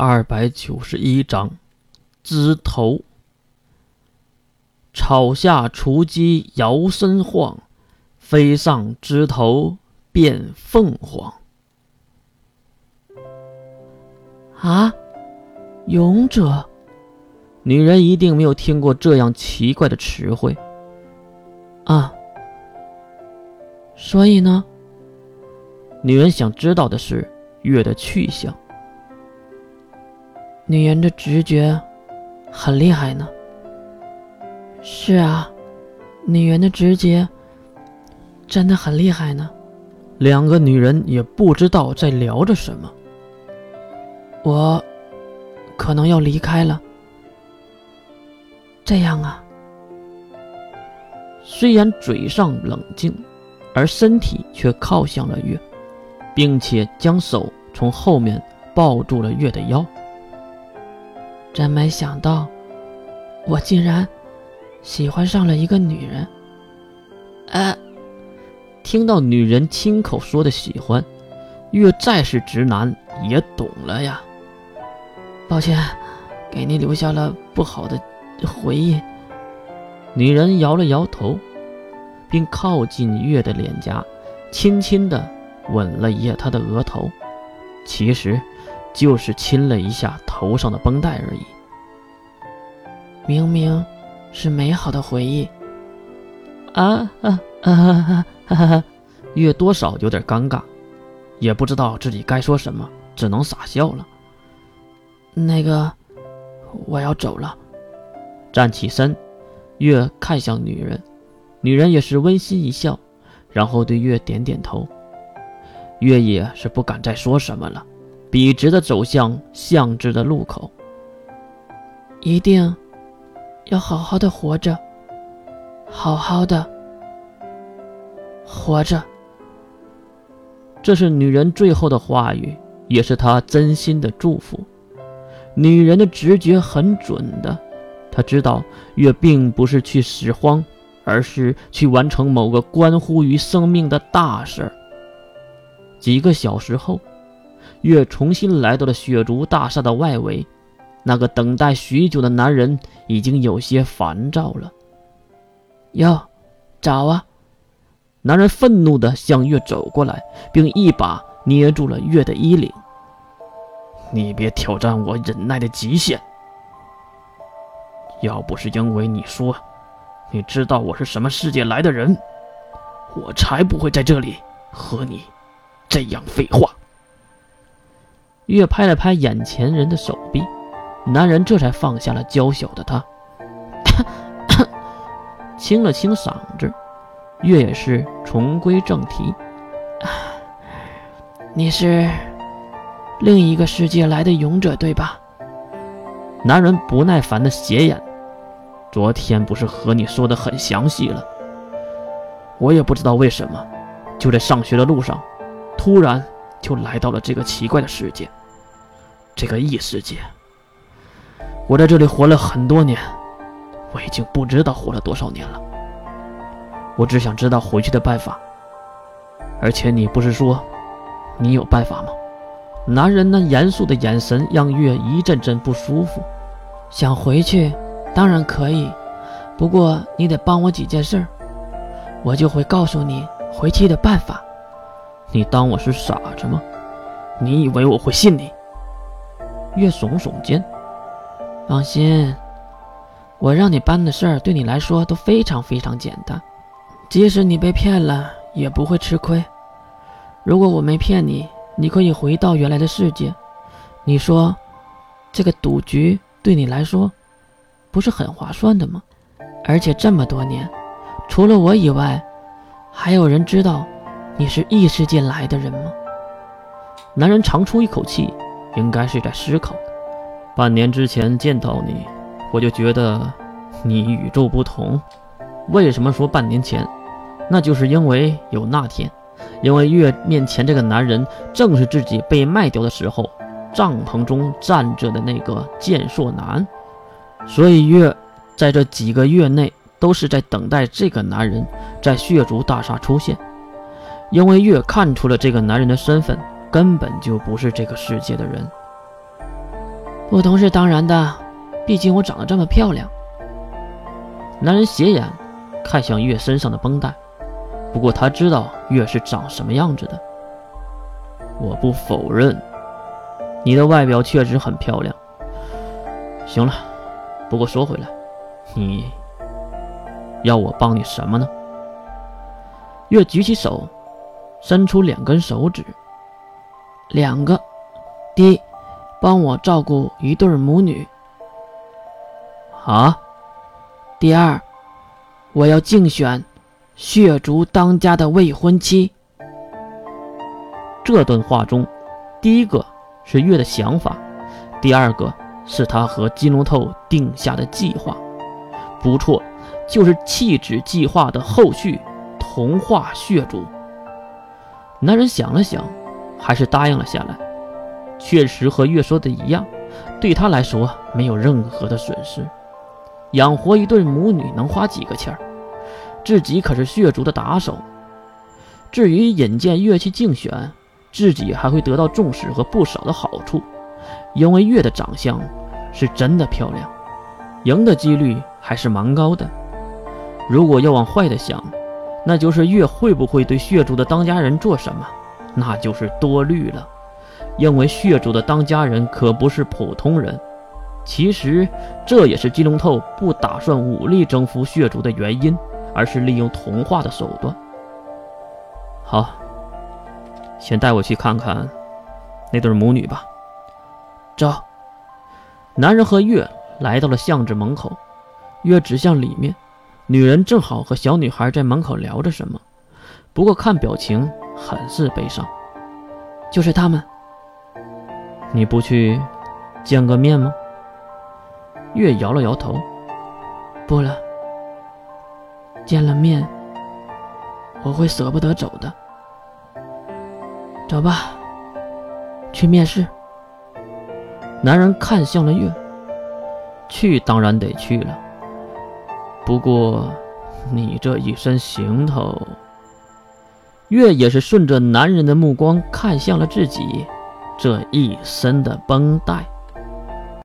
二百九十一章，枝头。草下雏鸡摇身晃，飞上枝头变凤凰。啊，勇者！女人一定没有听过这样奇怪的词汇。啊，所以呢？女人想知道的是月的去向。女人的直觉很厉害呢。是啊，女人的直觉真的很厉害呢。两个女人也不知道在聊着什么。我可能要离开了。这样啊。虽然嘴上冷静，而身体却靠向了月，并且将手从后面抱住了月的腰。真没想到，我竟然喜欢上了一个女人。啊！听到女人亲口说的喜欢，月再是直男也懂了呀。抱歉，给你留下了不好的回忆。女人摇了摇头，并靠近月的脸颊，轻轻的吻了一下他的额头。其实。就是亲了一下头上的绷带而已。明明是美好的回忆。啊啊啊啊啊！月多少有点尴尬，也不知道自己该说什么，只能傻笑了。那个，我要走了。站起身，月看向女人，女人也是温馨一笑，然后对月点点头。月也是不敢再说什么了。笔直的走向巷子的路口，一定要好好的活着，好好的活着。这是女人最后的话语，也是她真心的祝福。女人的直觉很准的，她知道月并不是去拾荒，而是去完成某个关乎于生命的大事儿。几个小时后。月重新来到了雪竹大厦的外围，那个等待许久的男人已经有些烦躁了。哟，找啊！男人愤怒地向月走过来，并一把捏住了月的衣领。你别挑战我忍耐的极限！要不是因为你说你知道我是什么世界来的人，我才不会在这里和你这样废话。月拍了拍眼前人的手臂，男人这才放下了娇小的他，清了清嗓子。月也是重归正题：“你是另一个世界来的勇者，对吧？”男人不耐烦的斜眼：“昨天不是和你说的很详细了？我也不知道为什么，就在上学的路上，突然就来到了这个奇怪的世界。”这个异世界，我在这里活了很多年，我已经不知道活了多少年了。我只想知道回去的办法。而且你不是说你有办法吗？男人那严肃的眼神让月一阵阵不舒服。想回去，当然可以，不过你得帮我几件事，我就会告诉你回去的办法。你当我是傻子吗？你以为我会信你？月耸耸肩，放心，我让你办的事儿对你来说都非常非常简单，即使你被骗了也不会吃亏。如果我没骗你，你可以回到原来的世界。你说，这个赌局对你来说不是很划算的吗？而且这么多年，除了我以外，还有人知道你是异世界来的人吗？男人长出一口气。应该是在思考。半年之前见到你，我就觉得你与众不同。为什么说半年前？那就是因为有那天，因为月面前这个男人正是自己被卖掉的时候，帐篷中站着的那个健硕男。所以月在这几个月内都是在等待这个男人在血族大厦出现。因为月看出了这个男人的身份。根本就不是这个世界的人。不同是当然的，毕竟我长得这么漂亮。男人斜眼看向月身上的绷带，不过他知道月是长什么样子的。我不否认，你的外表确实很漂亮。行了，不过说回来，你要我帮你什么呢？月举起手，伸出两根手指，两个。第一，帮我照顾一对母女。啊。第二，我要竞选血族当家的未婚妻。这段话中，第一个是月的想法，第二个是他和金龙头定下的计划。不错，就是弃子计划的后续。同化血族。男人想了想，还是答应了下来。确实和月说的一样，对他来说没有任何的损失。养活一对母女能花几个钱儿？自己可是血族的打手。至于引荐月去竞选，自己还会得到重视和不少的好处。因为月的长相是真的漂亮，赢的几率还是蛮高的。如果要往坏的想，那就是月会不会对血族的当家人做什么？那就是多虑了，因为血族的当家人可不是普通人。其实这也是金龙透不打算武力征服血族的原因，而是利用同化的手段。好，先带我去看看那对母女吧。走。男人和月来到了巷子门口，月指向里面。女人正好和小女孩在门口聊着什么，不过看表情很是悲伤。就是他们，你不去见个面吗？月摇了摇头，不了。见了面，我会舍不得走的。走吧，去面试。男人看向了月，去当然得去了。不过，你这一身行头，月也是顺着男人的目光看向了自己这一身的绷带。